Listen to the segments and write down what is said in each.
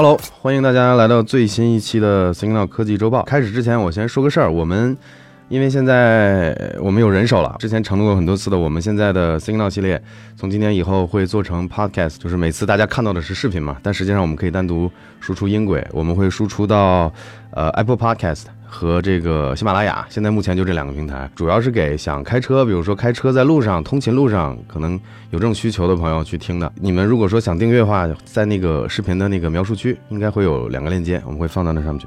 Hello，欢迎大家来到最新一期的 Signal 科技周报。开始之前，我先说个事儿，我们因为现在我们有人手了，之前承诺过很多次的，我们现在的 Signal 系列从今天以后会做成 Podcast，就是每次大家看到的是视频嘛，但实际上我们可以单独输出音轨，我们会输出到呃 Apple Podcast。和这个喜马拉雅，现在目前就这两个平台，主要是给想开车，比如说开车在路上、通勤路上，可能有这种需求的朋友去听的。你们如果说想订阅的话，在那个视频的那个描述区，应该会有两个链接，我们会放到那上面去。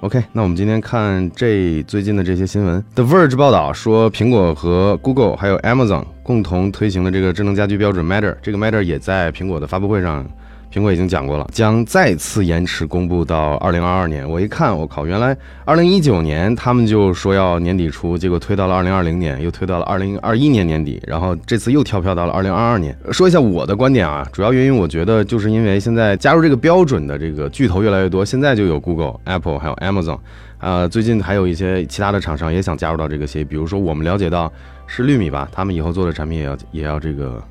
OK，那我们今天看这最近的这些新闻。The Verge 报道说，苹果和 Google 还有 Amazon 共同推行的这个智能家居标准 Matter，这个 Matter 也在苹果的发布会上。苹果已经讲过了，将再次延迟公布到二零二二年。我一看，我靠，原来二零一九年他们就说要年底出，结果推到了二零二零年，又推到了二零二一年年底，然后这次又跳票到了二零二二年。说一下我的观点啊，主要原因我觉得就是因为现在加入这个标准的这个巨头越来越多，现在就有 Google、Apple 还有 Amazon，呃，最近还有一些其他的厂商也想加入到这个协议，比如说我们了解到是绿米吧，他们以后做的产品也要也要这个。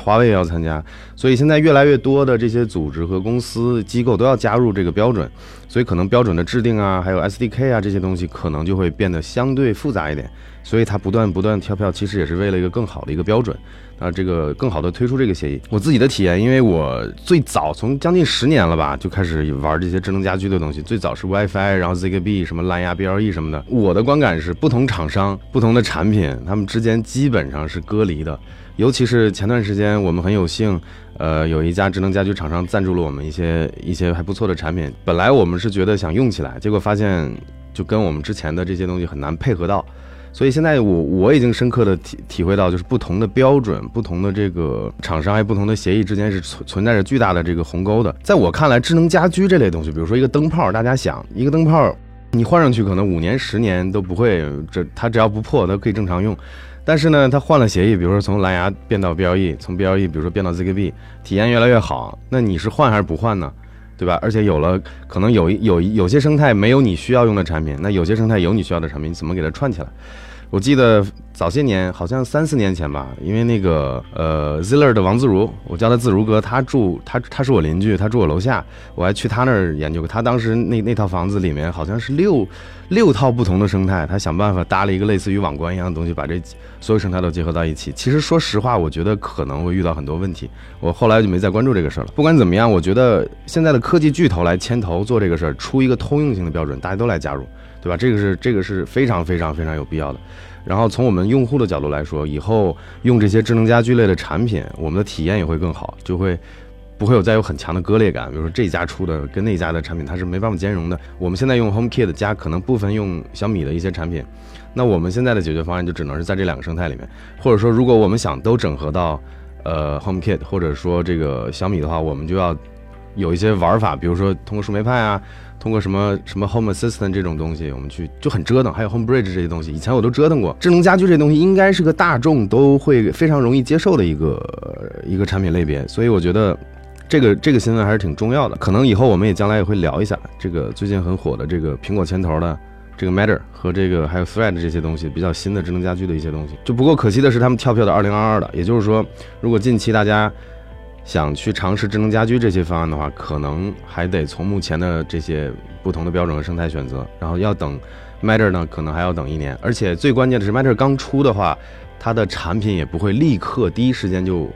华为也要参加，所以现在越来越多的这些组织和公司机构都要加入这个标准，所以可能标准的制定啊，还有 SDK 啊这些东西可能就会变得相对复杂一点，所以它不断不断跳票，其实也是为了一个更好的一个标准，啊，这个更好的推出这个协议。我自己的体验，因为我最早从将近十年了吧，就开始玩这些智能家居的东西，最早是 WiFi，然后 Zigbee 什么蓝牙 BLE 什么的，我的观感是不同厂商、不同的产品，它们之间基本上是隔离的。尤其是前段时间，我们很有幸，呃，有一家智能家居厂商赞助了我们一些一些还不错的产品。本来我们是觉得想用起来，结果发现就跟我们之前的这些东西很难配合到。所以现在我我已经深刻的体体会到，就是不同的标准、不同的这个厂商还有不同的协议之间是存存在着巨大的这个鸿沟的。在我看来，智能家居这类东西，比如说一个灯泡，大家想一个灯泡，你换上去可能五年、十年都不会，这它只要不破，它可以正常用。但是呢，它换了协议，比如说从蓝牙变到 BLE，从 BLE 比如说变到 Zigbee，体验越来越好。那你是换还是不换呢？对吧？而且有了可能有有有些生态没有你需要用的产品，那有些生态有你需要的产品，你怎么给它串起来？我记得早些年，好像三四年前吧，因为那个呃 Ziller 的王自如，我叫他自如哥，他住他他是我邻居，他住我楼下，我还去他那儿研究过。他当时那那套房子里面好像是六六套不同的生态，他想办法搭了一个类似于网关一样的东西，把这所有生态都结合到一起。其实说实话，我觉得可能会遇到很多问题，我后来就没再关注这个事儿了。不管怎么样，我觉得现在的科技巨头来牵头做这个事儿，出一个通用性的标准，大家都来加入。对吧？这个是这个是非常非常非常有必要的。然后从我们用户的角度来说，以后用这些智能家居类的产品，我们的体验也会更好，就会不会有再有很强的割裂感。比如说这家出的跟那家的产品，它是没办法兼容的。我们现在用 HomeKit 加可能部分用小米的一些产品，那我们现在的解决方案就只能是在这两个生态里面，或者说如果我们想都整合到呃 HomeKit 或者说这个小米的话，我们就要有一些玩法，比如说通过树莓派啊。通过什么什么 Home Assistant 这种东西，我们去就很折腾。还有 Home Bridge 这些东西，以前我都折腾过。智能家居这东西应该是个大众都会非常容易接受的一个一个产品类别，所以我觉得这个这个新闻还是挺重要的。可能以后我们也将来也会聊一下这个最近很火的这个苹果牵头的这个 Matter 和这个还有 Thread 这些东西比较新的智能家居的一些东西。就不过可惜的是，他们跳票到二零二二的，也就是说，如果近期大家。想去尝试智能家居这些方案的话，可能还得从目前的这些不同的标准和生态选择，然后要等 Matter 呢，可能还要等一年。而且最关键的是，Matter 刚出的话，它的产品也不会立刻第一时间就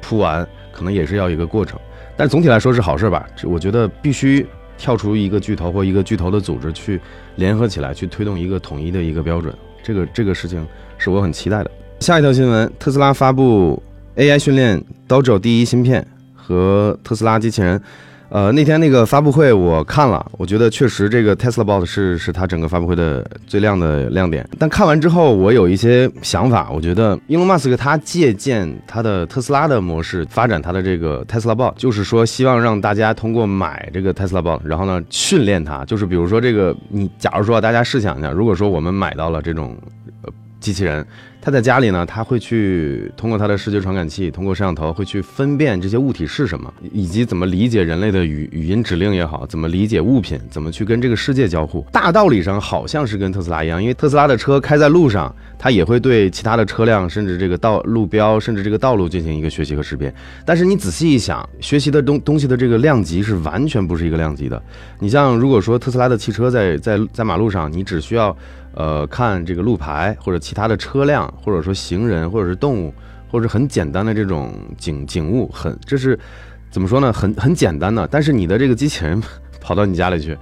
铺完，可能也是要一个过程。但总体来说是好事吧？我觉得必须跳出一个巨头或一个巨头的组织去联合起来，去推动一个统一的一个标准。这个这个事情是我很期待的。下一条新闻，特斯拉发布。AI 训练 Dojo 第一芯片和特斯拉机器人，呃，那天那个发布会我看了，我觉得确实这个 Tesla Bot 是是它整个发布会的最亮的亮点。但看完之后，我有一些想法，我觉得 Elon Musk 他借鉴他的特斯拉的模式发展他的这个 Tesla Bot，就是说希望让大家通过买这个 Tesla Bot，然后呢训练它，就是比如说这个你假如说大家试想一下，如果说我们买到了这种呃机器人。他在家里呢，他会去通过他的视觉传感器，通过摄像头会去分辨这些物体是什么，以及怎么理解人类的语语音指令也好，怎么理解物品，怎么去跟这个世界交互。大道理上好像是跟特斯拉一样，因为特斯拉的车开在路上，它也会对其他的车辆，甚至这个道路标，甚至这个道路进行一个学习和识别。但是你仔细一想，学习的东东西的这个量级是完全不是一个量级的。你像如果说特斯拉的汽车在在在马路上，你只需要。呃，看这个路牌或者其他的车辆，或者说行人，或者是动物，或者很简单的这种景景物，很这是怎么说呢？很 很简单的。但是你的这个机器人跑到你家里去，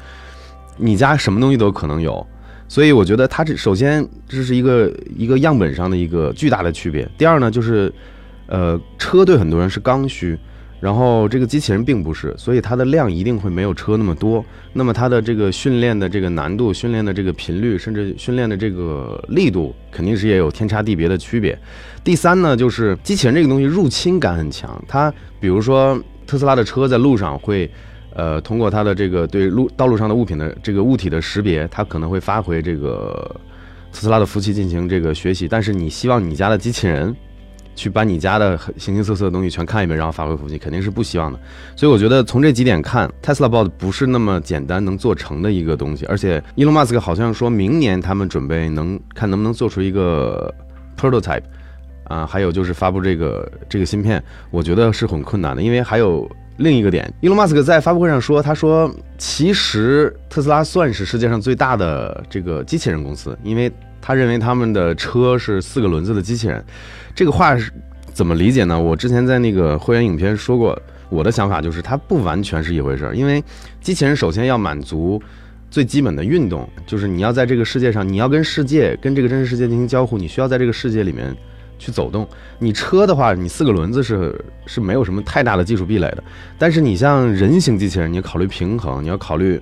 你家什么东西都可能有。所以我觉得它这首先这是一个一个样本上的一个巨大的区别。第二呢，就是呃，车对很多人是刚需。然后这个机器人并不是，所以它的量一定会没有车那么多。那么它的这个训练的这个难度、训练的这个频率，甚至训练的这个力度，肯定是也有天差地别的区别。第三呢，就是机器人这个东西入侵感很强。它比如说特斯拉的车在路上会，呃，通过它的这个对路道路上的物品的这个物体的识别，它可能会发回这个特斯拉的服务器进行这个学习。但是你希望你家的机器人。去把你家的形形色色的东西全看一遍，然后发回服务器，肯定是不希望的。所以我觉得从这几点看，Tesla Bot 不是那么简单能做成的一个东西。而且，Elon Musk 好像说明年他们准备能看能不能做出一个 prototype，啊，还有就是发布这个这个芯片，我觉得是很困难的。因为还有另一个点，Elon Musk 在发布会上说，他说其实特斯拉算是世界上最大的这个机器人公司，因为他认为他们的车是四个轮子的机器人。这个话是怎么理解呢？我之前在那个会员影片说过，我的想法就是它不完全是一回事儿。因为机器人首先要满足最基本的运动，就是你要在这个世界上，你要跟世界、跟这个真实世界进行交互，你需要在这个世界里面去走动。你车的话，你四个轮子是是没有什么太大的技术壁垒的。但是你像人形机器人，你要考虑平衡，你要考虑。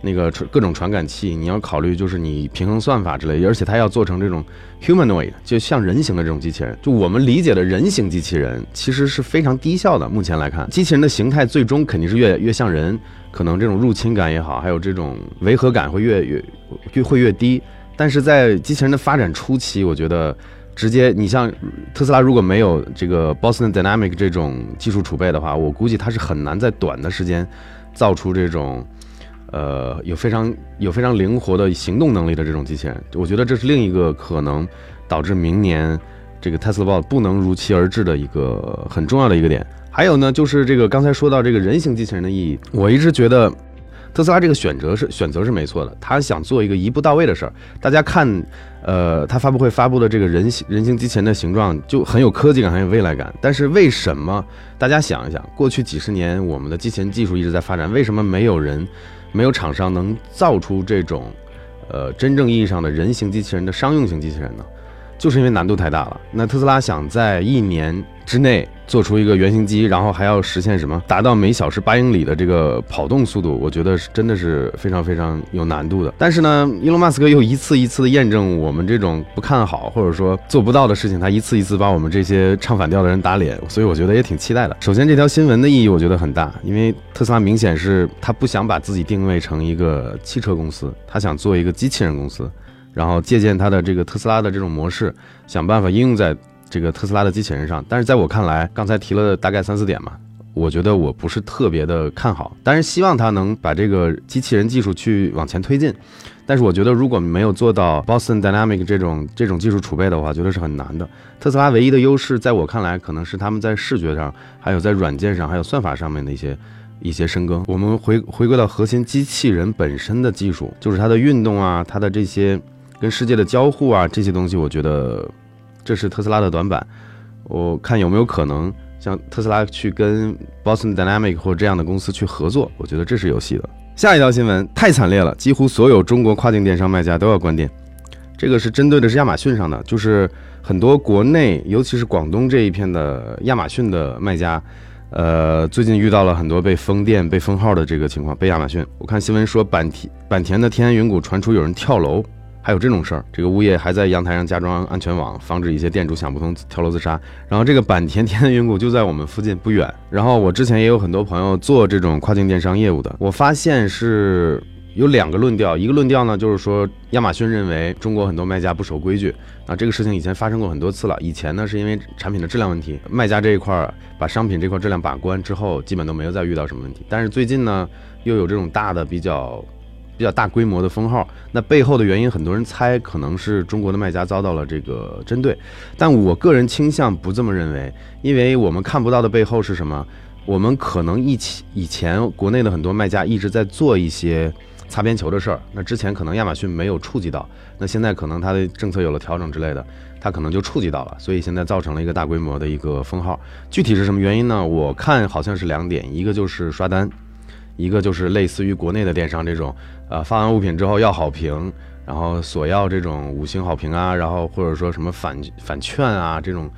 那个传各种传感器，你要考虑就是你平衡算法之类，而且它要做成这种 humanoid，就像人形的这种机器人。就我们理解的人形机器人，其实是非常低效的。目前来看，机器人的形态最终肯定是越越像人，可能这种入侵感也好，还有这种违和感会越越越会越低。但是在机器人的发展初期，我觉得直接你像特斯拉如果没有这个 Boston Dynamic 这种技术储备的话，我估计它是很难在短的时间造出这种。呃，有非常有非常灵活的行动能力的这种机器人，我觉得这是另一个可能导致明年这个 Tesla Bot 不能如期而至的一个很重要的一个点。还有呢，就是这个刚才说到这个人形机器人的意义，我一直觉得特斯拉这个选择是选择是没错的，他想做一个一步到位的事儿。大家看，呃，他发布会发布的这个人形人形机器人的形状就很有科技感，很有未来感。但是为什么大家想一想，过去几十年我们的机器人技术一直在发展，为什么没有人？没有厂商能造出这种，呃，真正意义上的人形机器人的商用型机器人呢？就是因为难度太大了。那特斯拉想在一年之内做出一个原型机，然后还要实现什么？达到每小时八英里的这个跑动速度，我觉得是真的是非常非常有难度的。但是呢，伊隆马斯克又一次一次的验证我们这种不看好或者说做不到的事情，他一次一次把我们这些唱反调的人打脸。所以我觉得也挺期待的。首先，这条新闻的意义我觉得很大，因为特斯拉明显是他不想把自己定位成一个汽车公司，他想做一个机器人公司。然后借鉴它的这个特斯拉的这种模式，想办法应用在这个特斯拉的机器人上。但是在我看来，刚才提了大概三四点嘛，我觉得我不是特别的看好。但是希望它能把这个机器人技术去往前推进。但是我觉得如果没有做到 Boston Dynamic 这种这种技术储备的话，觉得是很难的。特斯拉唯一的优势，在我看来，可能是他们在视觉上，还有在软件上，还有算法上面的一些一些深耕。我们回回归到核心机器人本身的技术，就是它的运动啊，它的这些。跟世界的交互啊，这些东西，我觉得这是特斯拉的短板。我看有没有可能像特斯拉去跟 Boston Dynamic 或这样的公司去合作，我觉得这是有戏的。下一条新闻太惨烈了，几乎所有中国跨境电商卖家都要关店。这个是针对的是亚马逊上的，就是很多国内，尤其是广东这一片的亚马逊的卖家，呃，最近遇到了很多被封店、被封号的这个情况。被亚马逊，我看新闻说坂田坂田的天安云谷传出有人跳楼。还有这种事儿，这个物业还在阳台上加装安全网，防止一些店主想不通跳楼自杀。然后这个坂田天安云谷就在我们附近不远。然后我之前也有很多朋友做这种跨境电商业务的，我发现是有两个论调，一个论调呢就是说亚马逊认为中国很多卖家不守规矩，啊，这个事情以前发生过很多次了。以前呢是因为产品的质量问题，卖家这一块儿把商品这块质量把关之后，基本都没有再遇到什么问题。但是最近呢又有这种大的比较。比较大规模的封号，那背后的原因，很多人猜可能是中国的卖家遭到了这个针对，但我个人倾向不这么认为，因为我们看不到的背后是什么？我们可能一起以前国内的很多卖家一直在做一些擦边球的事儿，那之前可能亚马逊没有触及到，那现在可能它的政策有了调整之类的，它可能就触及到了，所以现在造成了一个大规模的一个封号。具体是什么原因呢？我看好像是两点，一个就是刷单。一个就是类似于国内的电商这种，呃，发完物品之后要好评，然后索要这种五星好评啊，然后或者说什么返返券啊这种，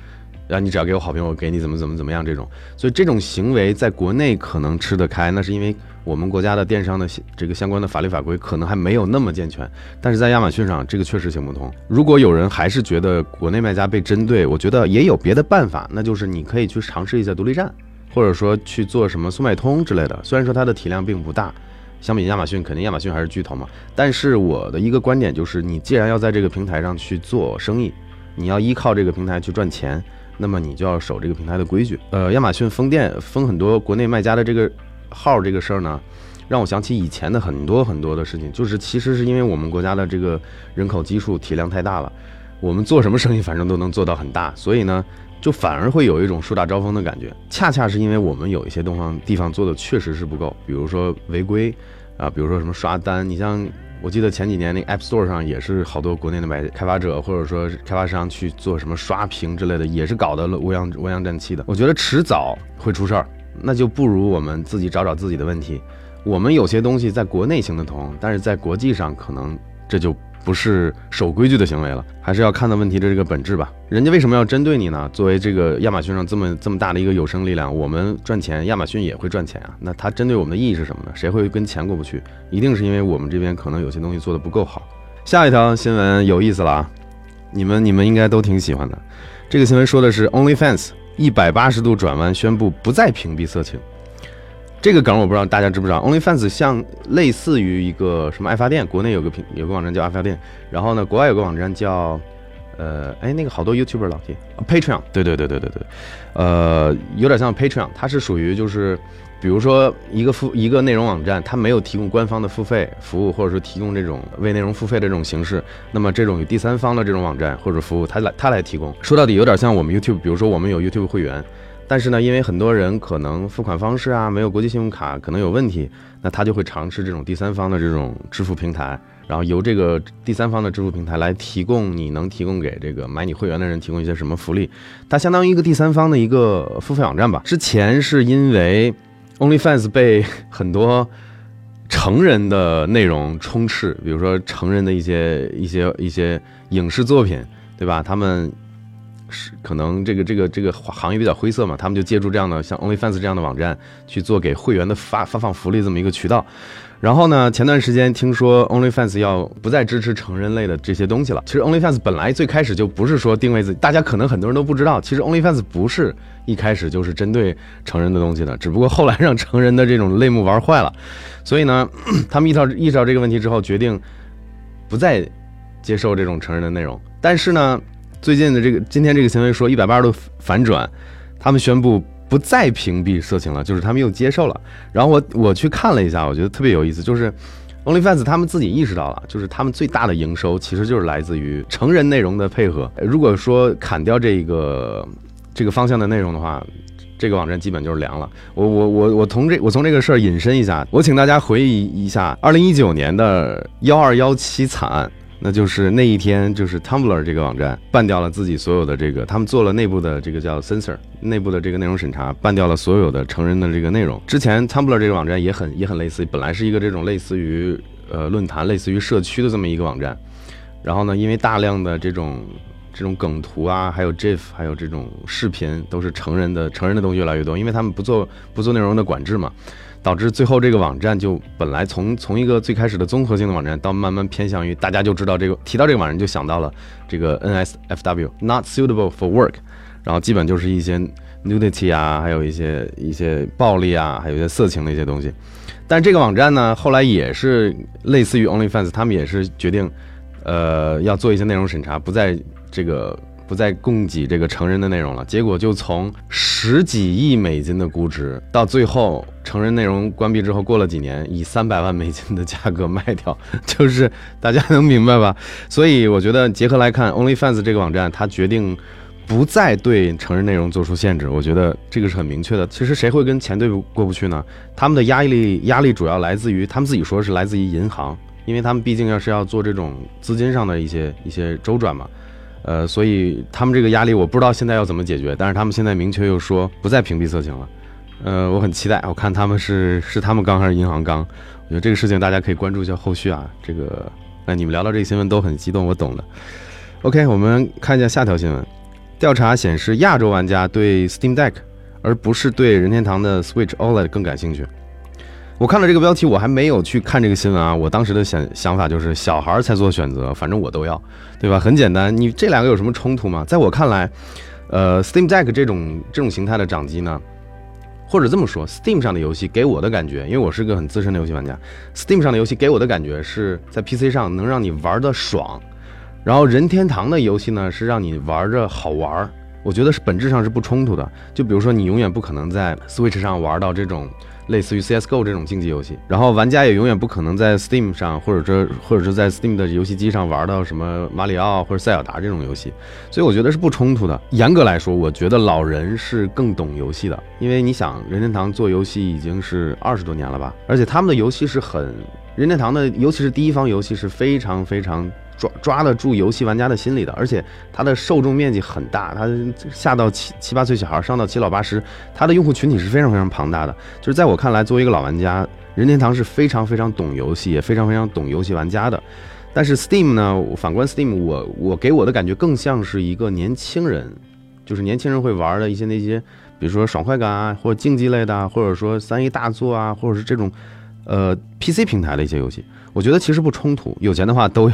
啊，你只要给我好评，我给你怎么怎么怎么样这种。所以这种行为在国内可能吃得开，那是因为我们国家的电商的这个相关的法律法规可能还没有那么健全。但是在亚马逊上，这个确实行不通。如果有人还是觉得国内卖家被针对，我觉得也有别的办法，那就是你可以去尝试一下独立站。或者说去做什么速卖通之类的，虽然说它的体量并不大，相比亚马逊，肯定亚马逊还是巨头嘛。但是我的一个观点就是，你既然要在这个平台上去做生意，你要依靠这个平台去赚钱，那么你就要守这个平台的规矩。呃，亚马逊封店封很多国内卖家的这个号这个事儿呢，让我想起以前的很多很多的事情，就是其实是因为我们国家的这个人口基数体量太大了，我们做什么生意反正都能做到很大，所以呢。就反而会有一种树大招风的感觉，恰恰是因为我们有一些地方地方做的确实是不够，比如说违规啊，比如说什么刷单。你像我记得前几年那 App Store 上也是好多国内的买开发者或者说开发商去做什么刷屏之类的，也是搞得了乌泱乌泱战气的。我觉得迟早会出事儿，那就不如我们自己找找自己的问题。我们有些东西在国内行得通，但是在国际上可能这就。不是守规矩的行为了，还是要看到问题的这个本质吧。人家为什么要针对你呢？作为这个亚马逊上这么这么大的一个有生力量，我们赚钱，亚马逊也会赚钱啊。那他针对我们的意义是什么呢？谁会跟钱过不去？一定是因为我们这边可能有些东西做的不够好。下一条新闻有意思了啊，你们你们应该都挺喜欢的。这个新闻说的是 OnlyFans 一百八十度转弯，宣布不再屏蔽色情。这个梗我不知道大家知不知道，OnlyFans 像类似于一个什么爱发电，国内有个平有个网站叫爱发电，然后呢，国外有个网站叫，呃，哎，那个好多 YouTuber 老提 Patreon，对对对对对对，呃，有点像 Patreon，它是属于就是，比如说一个付一个内容网站，它没有提供官方的付费服务，或者说提供这种为内容付费的这种形式，那么这种与第三方的这种网站或者服务，它来它来提供，说到底有点像我们 YouTube，比如说我们有 YouTube 会员。但是呢，因为很多人可能付款方式啊没有国际信用卡，可能有问题，那他就会尝试这种第三方的这种支付平台，然后由这个第三方的支付平台来提供你能提供给这个买你会员的人提供一些什么福利，它相当于一个第三方的一个付费网站吧。之前是因为 OnlyFans 被很多成人的内容充斥，比如说成人的一些一些一些影视作品，对吧？他们。是可能这个这个这个行业比较灰色嘛，他们就借助这样的像 OnlyFans 这样的网站去做给会员的发发放福利这么一个渠道。然后呢，前段时间听说 OnlyFans 要不再支持成人类的这些东西了。其实 OnlyFans 本来最开始就不是说定位自己，大家可能很多人都不知道，其实 OnlyFans 不是一开始就是针对成人的东西的，只不过后来让成人的这种类目玩坏了，所以呢，他们意识到意识到这个问题之后，决定不再接受这种成人的内容。但是呢。最近的这个今天这个新闻说一百八十度反转，他们宣布不再屏蔽色情了，就是他们又接受了。然后我我去看了一下，我觉得特别有意思，就是 OnlyFans 他们自己意识到了，就是他们最大的营收其实就是来自于成人内容的配合。如果说砍掉这个这个方向的内容的话，这个网站基本就是凉了。我我我我从这我从这个事儿引申一下，我请大家回忆一下二零一九年的幺二幺七惨案。那就是那一天，就是 Tumblr 这个网站办掉了自己所有的这个，他们做了内部的这个叫 censor，内部的这个内容审查，办掉了所有的成人的这个内容。之前 Tumblr 这个网站也很也很类似，本来是一个这种类似于呃论坛、类似于社区的这么一个网站，然后呢，因为大量的这种这种梗图啊，还有 GIF，还有这种视频都是成人的，成人的东西越来越多，因为他们不做不做内容的管制嘛。导致最后这个网站就本来从从一个最开始的综合性的网站，到慢慢偏向于大家就知道这个提到这个网站就想到了这个 NSFW not suitable for work，然后基本就是一些 nudity 啊，还有一些一些暴力啊，还有一些色情的一些东西。但这个网站呢，后来也是类似于 OnlyFans，他们也是决定，呃，要做一些内容审查，不再这个不再供给这个成人的内容了。结果就从十几亿美金的估值，到最后成人内容关闭之后，过了几年，以三百万美金的价格卖掉，就是大家能明白吧？所以我觉得结合来看，OnlyFans 这个网站，它决定。不再对成人内容做出限制，我觉得这个是很明确的。其实谁会跟钱对过不去呢？他们的压力压力主要来自于他们自己说是来自于银行，因为他们毕竟要是要做这种资金上的一些一些周转嘛，呃，所以他们这个压力我不知道现在要怎么解决。但是他们现在明确又说不再屏蔽色情了，呃，我很期待，我看他们是是他们刚还是银行刚？我觉得这个事情大家可以关注一下后续啊。这个，那你们聊到这个新闻都很激动，我懂的。OK，我们看一下下条新闻。调查显示，亚洲玩家对 Steam Deck 而不是对任天堂的 Switch OLED 更感兴趣。我看了这个标题，我还没有去看这个新闻啊。我当时的想想法就是，小孩才做选择，反正我都要，对吧？很简单，你这两个有什么冲突吗？在我看来，呃，Steam Deck 这种这种形态的掌机呢，或者这么说，Steam 上的游戏给我的感觉，因为我是个很资深的游戏玩家，Steam 上的游戏给我的感觉是在 PC 上能让你玩的爽。然后任天堂的游戏呢，是让你玩着好玩儿，我觉得是本质上是不冲突的。就比如说，你永远不可能在 Switch 上玩到这种类似于 CS:GO 这种竞技游戏，然后玩家也永远不可能在 Steam 上，或者说或者是在 Steam 的游戏机上玩到什么马里奥或者塞尔达这种游戏。所以我觉得是不冲突的。严格来说，我觉得老人是更懂游戏的，因为你想，任天堂做游戏已经是二十多年了吧，而且他们的游戏是很任天堂的，尤其是第一方游戏是非常非常。抓抓得住游戏玩家的心理的，而且它的受众面积很大，它下到七七八岁小孩，上到七老八十，它的用户群体是非常非常庞大的。就是在我看来，作为一个老玩家，任天堂是非常非常懂游戏，也非常非常懂游戏玩家的。但是 Steam 呢，反观 Steam，我我给我的感觉更像是一个年轻人，就是年轻人会玩的一些那些，比如说爽快感啊，或者竞技类的，或者说三 A 大作啊，或者是这种呃 PC 平台的一些游戏。我觉得其实不冲突，有钱的话都。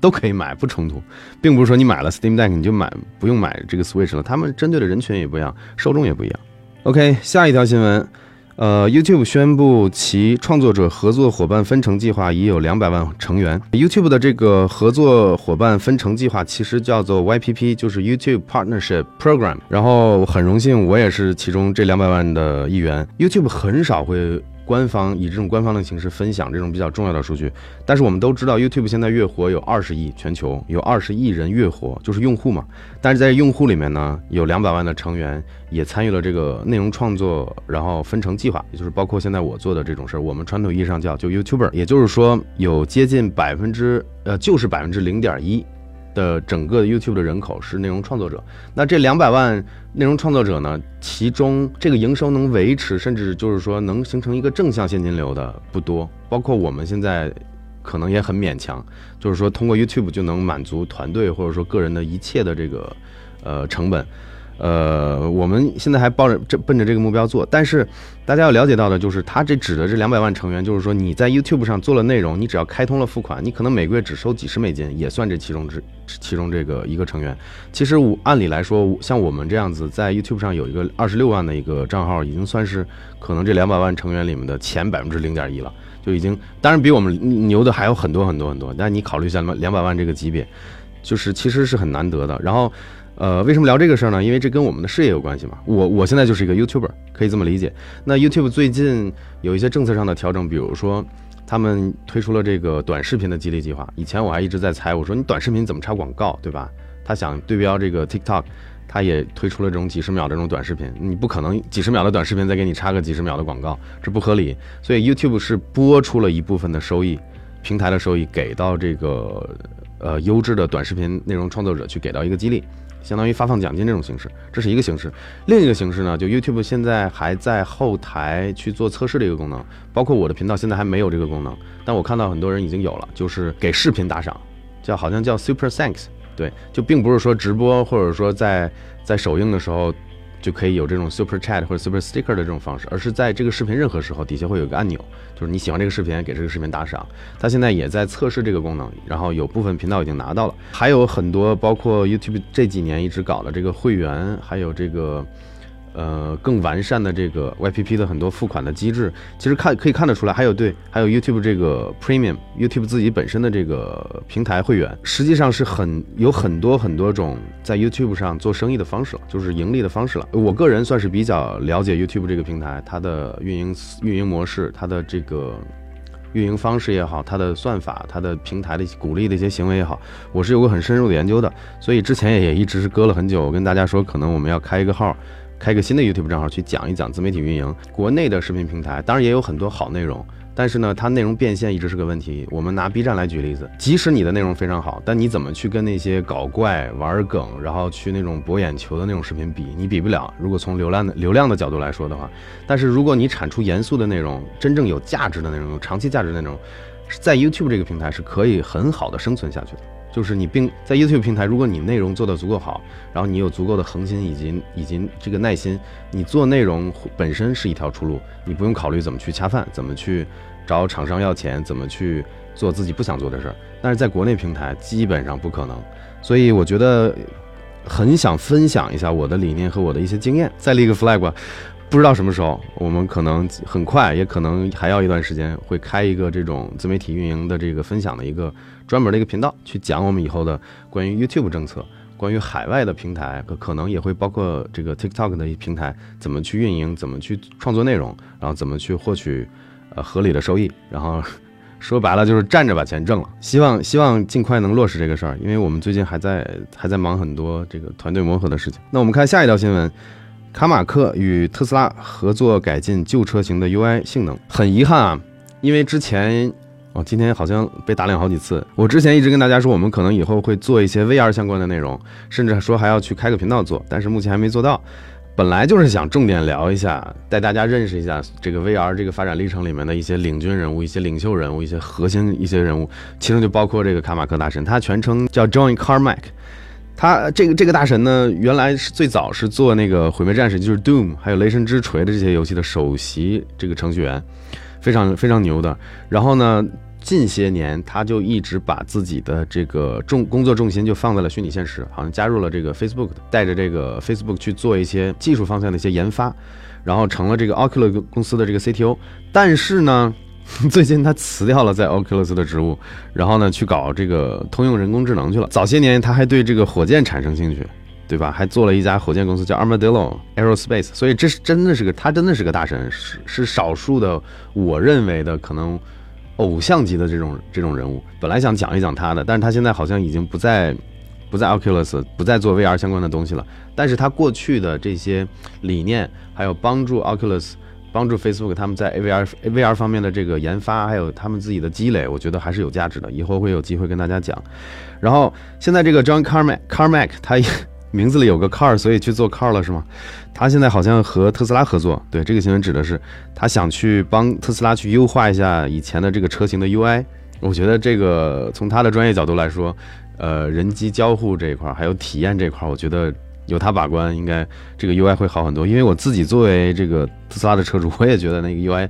都可以买，不冲突，并不是说你买了 Steam Deck 你就买不用买这个 Switch 了。他们针对的人群也不一样，受众也不一样。OK，下一条新闻，呃，YouTube 宣布其创作者合作伙伴分成计划已有两百万成员。YouTube 的这个合作伙伴分成计划其实叫做 YPP，就是 YouTube Partnership Program。然后很荣幸，我也是其中这两百万的一员。YouTube 很少会。官方以这种官方的形式分享这种比较重要的数据，但是我们都知道，YouTube 现在月活有二十亿，全球有二十亿人月活，就是用户嘛。但是在用户里面呢，有两百万的成员也参与了这个内容创作，然后分成计划，也就是包括现在我做的这种事儿，我们传统意义上叫就 YouTuber，也就是说有接近百分之呃，就是百分之零点一。的整个 YouTube 的人口是内容创作者，那这两百万内容创作者呢？其中这个营收能维持，甚至就是说能形成一个正向现金流的不多，包括我们现在可能也很勉强，就是说通过 YouTube 就能满足团队或者说个人的一切的这个呃成本。呃，我们现在还抱着这奔着这个目标做，但是大家要了解到的就是，他这指的这两百万成员，就是说你在 YouTube 上做了内容，你只要开通了付款，你可能每个月只收几十美金，也算这其中之其中这个一个成员。其实我按理来说，像我们这样子在 YouTube 上有一个二十六万的一个账号，已经算是可能这两百万成员里面的前百分之零点一了，就已经当然比我们牛的还有很多很多很多。但你考虑一下，两百万这个级别，就是其实是很难得的。然后。呃，为什么聊这个事儿呢？因为这跟我们的事业有关系嘛。我我现在就是一个 YouTuber，可以这么理解。那 YouTube 最近有一些政策上的调整，比如说他们推出了这个短视频的激励计划。以前我还一直在猜，我说你短视频怎么插广告，对吧？他想对标这个 TikTok，他也推出了这种几十秒的这种短视频。你不可能几十秒的短视频再给你插个几十秒的广告，这不合理。所以 YouTube 是播出了一部分的收益，平台的收益给到这个呃优质的短视频内容创作者去给到一个激励。相当于发放奖金这种形式，这是一个形式。另一个形式呢，就 YouTube 现在还在后台去做测试的一个功能，包括我的频道现在还没有这个功能，但我看到很多人已经有了，就是给视频打赏，叫好像叫 Super Thanks，对，就并不是说直播或者说在在首映的时候。就可以有这种 super chat 或者 super sticker 的这种方式，而是在这个视频任何时候底下会有一个按钮，就是你喜欢这个视频，给这个视频打赏。它现在也在测试这个功能，然后有部分频道已经拿到了，还有很多包括 YouTube 这几年一直搞的这个会员，还有这个呃更完善的这个 YPP 的很多付款的机制，其实看可以看得出来，还有对，还有 YouTube 这个 Premium，YouTube 自己本身的这个平台会员，实际上是很有很多很多种在 YouTube 上做生意的方式了，就是盈利的方式了。我个人算是比较了解 YouTube 这个平台，它的运营运营模式，它的这个。运营方式也好，它的算法，它的平台的鼓励的一些行为也好，我是有个很深入的研究的。所以之前也一直是搁了很久。我跟大家说，可能我们要开一个号，开个新的 YouTube 账号去讲一讲自媒体运营。国内的视频平台当然也有很多好内容。但是呢，它内容变现一直是个问题。我们拿 B 站来举例子，即使你的内容非常好，但你怎么去跟那些搞怪、玩梗，然后去那种博眼球的那种视频比？你比不了。如果从流量的流量的角度来说的话，但是如果你产出严肃的内容，真正有价值的内容，长期价值的内容，在 YouTube 这个平台是可以很好的生存下去的。就是你并在 YouTube 平台，如果你内容做得足够好，然后你有足够的恒心以及以及这个耐心，你做内容本身是一条出路，你不用考虑怎么去恰饭，怎么去找厂商要钱，怎么去做自己不想做的事儿。但是在国内平台基本上不可能，所以我觉得很想分享一下我的理念和我的一些经验，再立个 flag 吧。不知道什么时候，我们可能很快，也可能还要一段时间，会开一个这种自媒体运营的这个分享的一个专门的一个频道，去讲我们以后的关于 YouTube 政策，关于海外的平台，可可能也会包括这个 TikTok 的平台怎么去运营，怎么去创作内容，然后怎么去获取呃合理的收益，然后说白了就是站着把钱挣了。希望希望尽快能落实这个事儿，因为我们最近还在还在忙很多这个团队磨合的事情。那我们看下一条新闻。卡马克与特斯拉合作改进旧车型的 UI 性能。很遗憾啊，因为之前哦，今天好像被打脸好几次。我之前一直跟大家说，我们可能以后会做一些 VR 相关的内容，甚至说还要去开个频道做，但是目前还没做到。本来就是想重点聊一下，带大家认识一下这个 VR 这个发展历程里面的一些领军人物、一些领袖人物、一些核心一些人物，其中就包括这个卡马克大神，他全称叫 John Carmack。他这个这个大神呢，原来是最早是做那个毁灭战士，就是 Doom，还有雷神之锤的这些游戏的首席这个程序员，非常非常牛的。然后呢，近些年他就一直把自己的这个重工作重心就放在了虚拟现实，好像加入了这个 Facebook，带着这个 Facebook 去做一些技术方向的一些研发，然后成了这个 Oculus 公司的这个 CTO。但是呢。最近他辞掉了在 Oculus 的职务，然后呢去搞这个通用人工智能去了。早些年他还对这个火箭产生兴趣，对吧？还做了一家火箭公司叫 Armadillo Aerospace。所以这是真的是个他真的是个大神，是是少数的我认为的可能偶像级的这种这种人物。本来想讲一讲他的，但是他现在好像已经不在不在 Oculus，不再做 VR 相关的东西了。但是他过去的这些理念，还有帮助 Oculus。帮助 Facebook 他们在 AVR AVR 方面的这个研发，还有他们自己的积累，我觉得还是有价值的。以后会有机会跟大家讲。然后现在这个 John Carmack Carmack 他名字里有个 car，所以去做 car 了是吗？他现在好像和特斯拉合作。对，这个新闻指的是他想去帮特斯拉去优化一下以前的这个车型的 UI。我觉得这个从他的专业角度来说，呃，人机交互这一块还有体验这块，我觉得。有他把关，应该这个 UI 会好很多。因为我自己作为这个特斯拉的车主，我也觉得那个 UI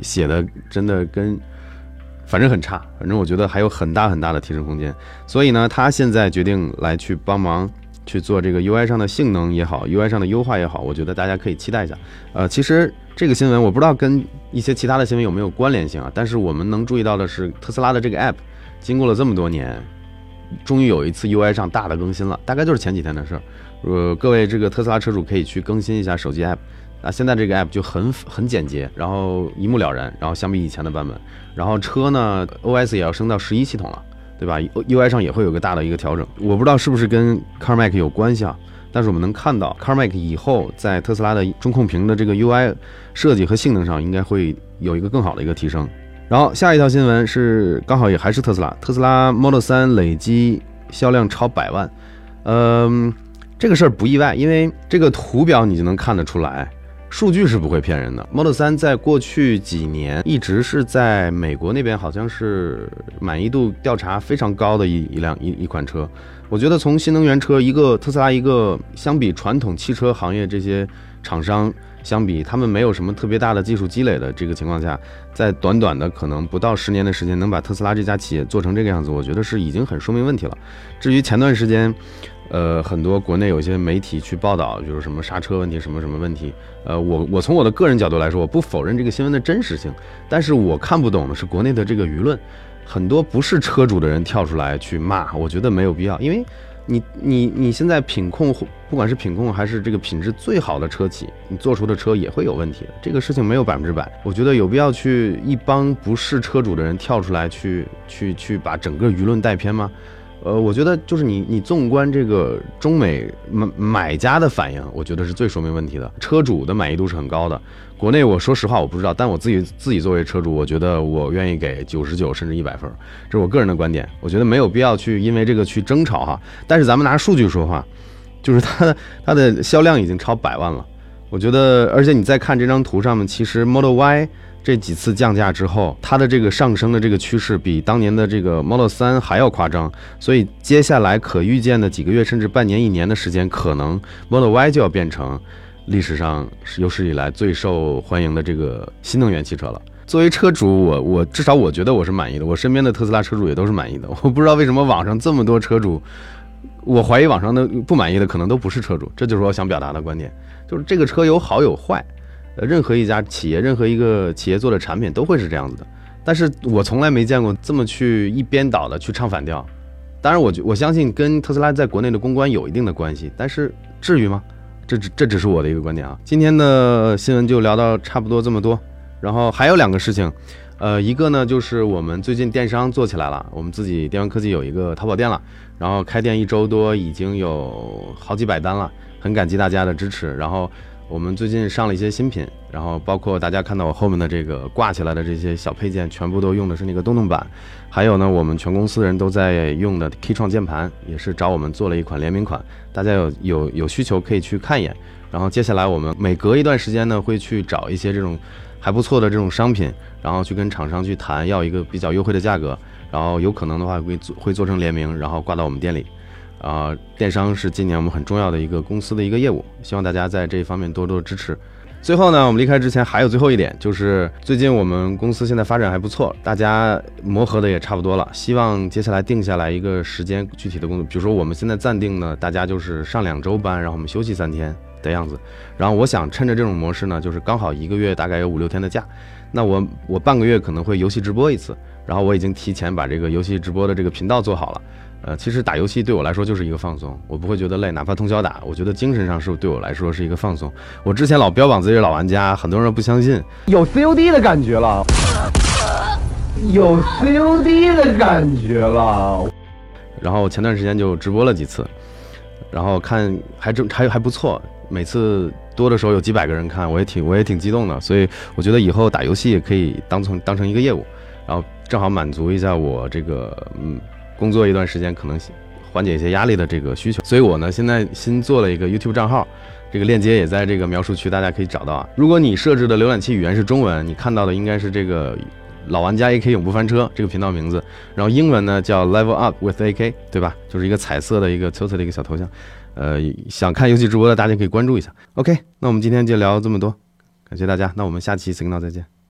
写的真的跟反正很差，反正我觉得还有很大很大的提升空间。所以呢，他现在决定来去帮忙去做这个 UI 上的性能也好，UI 上的优化也好，我觉得大家可以期待一下。呃，其实这个新闻我不知道跟一些其他的新闻有没有关联性啊，但是我们能注意到的是，特斯拉的这个 App 经过了这么多年。终于有一次 UI 上大的更新了，大概就是前几天的事儿。呃，各位这个特斯拉车主可以去更新一下手机 App。那现在这个 App 就很很简洁，然后一目了然。然后相比以前的版本，然后车呢 OS 也要升到十一系统了，对吧？UI 上也会有个大的一个调整。我不知道是不是跟 CarMac 有关系啊？但是我们能看到 CarMac 以后在特斯拉的中控屏的这个 UI 设计和性能上，应该会有一个更好的一个提升。然后下一条新闻是刚好也还是特斯拉，特斯拉 Model 3累计销量超百万，嗯，这个事儿不意外，因为这个图表你就能看得出来，数据是不会骗人的。Model 3在过去几年一直是在美国那边好像是满意度调查非常高的一一辆一一款车。我觉得从新能源车一个特斯拉一个相比传统汽车行业这些厂商。相比他们没有什么特别大的技术积累的这个情况下，在短短的可能不到十年的时间，能把特斯拉这家企业做成这个样子，我觉得是已经很说明问题了。至于前段时间，呃，很多国内有些媒体去报道，就是什么刹车问题，什么什么问题。呃，我我从我的个人角度来说，我不否认这个新闻的真实性，但是我看不懂的是国内的这个舆论，很多不是车主的人跳出来去骂，我觉得没有必要，因为你你你现在品控，不管是品控还是这个品质最好的车企，你做出的车也会有问题的，这个事情没有百分之百，我觉得有必要去一帮不是车主的人跳出来去去去把整个舆论带偏吗？呃，我觉得就是你，你纵观这个中美买买家的反应，我觉得是最说明问题的。车主的满意度是很高的。国内我说实话我不知道，但我自己 自己作为车主，我觉得我愿意给九十九甚至一百分，这是我个人的观点。我觉得没有必要去因为这个去争吵哈。但是咱们拿数据说话，就是它的它的销量已经超百万了。我觉得，而且你再看这张图上面，其实 Model Y。这几次降价之后，它的这个上升的这个趋势比当年的这个 Model 3还要夸张，所以接下来可预见的几个月甚至半年、一年的时间，可能 Model Y 就要变成历史上有史以来最受欢迎的这个新能源汽车了。作为车主，我我至少我觉得我是满意的，我身边的特斯拉车主也都是满意的。我不知道为什么网上这么多车主，我怀疑网上的不满意的可能都不是车主，这就是我想表达的观点，就是这个车有好有坏。任何一家企业，任何一个企业做的产品都会是这样子的，但是我从来没见过这么去一边倒的去唱反调。当然，我我相信跟特斯拉在国内的公关有一定的关系，但是至于吗？这只这只是我的一个观点啊。今天的新闻就聊到差不多这么多，然后还有两个事情，呃，一个呢就是我们最近电商做起来了，我们自己电玩科技有一个淘宝店了，然后开店一周多，已经有好几百单了，很感激大家的支持，然后。我们最近上了一些新品，然后包括大家看到我后面的这个挂起来的这些小配件，全部都用的是那个洞洞板。还有呢，我们全公司的人都在用的 K 创键盘，也是找我们做了一款联名款。大家有有有需求可以去看一眼。然后接下来我们每隔一段时间呢，会去找一些这种还不错的这种商品，然后去跟厂商去谈，要一个比较优惠的价格，然后有可能的话会做会做成联名，然后挂到我们店里。啊，电商是今年我们很重要的一个公司的一个业务，希望大家在这一方面多多支持。最后呢，我们离开之前还有最后一点，就是最近我们公司现在发展还不错，大家磨合的也差不多了，希望接下来定下来一个时间具体的工作，比如说我们现在暂定呢，大家就是上两周班，然后我们休息三天的样子。然后我想趁着这种模式呢，就是刚好一个月大概有五六天的假，那我我半个月可能会游戏直播一次，然后我已经提前把这个游戏直播的这个频道做好了。呃，其实打游戏对我来说就是一个放松，我不会觉得累，哪怕通宵打，我觉得精神上是对我来说是一个放松。我之前老标榜自己是老玩家，很多人不相信，有 COD 的感觉了，有 COD 的感觉了。然后前段时间就直播了几次，然后看还真还还不错，每次多的时候有几百个人看，我也挺我也挺激动的。所以我觉得以后打游戏也可以当成当成一个业务，然后正好满足一下我这个嗯。工作一段时间，可能缓解一些压力的这个需求，所以我呢现在新做了一个 YouTube 账号，这个链接也在这个描述区，大家可以找到啊。如果你设置的浏览器语言是中文，你看到的应该是这个老玩家 AK 永不翻车这个频道名字，然后英文呢叫 Level Up with AK，对吧？就是一个彩色的一个彩色的一个小头像，呃，想看游戏直播的大家可以关注一下。OK，那我们今天就聊这么多，感谢大家，那我们下期 Signal 再见。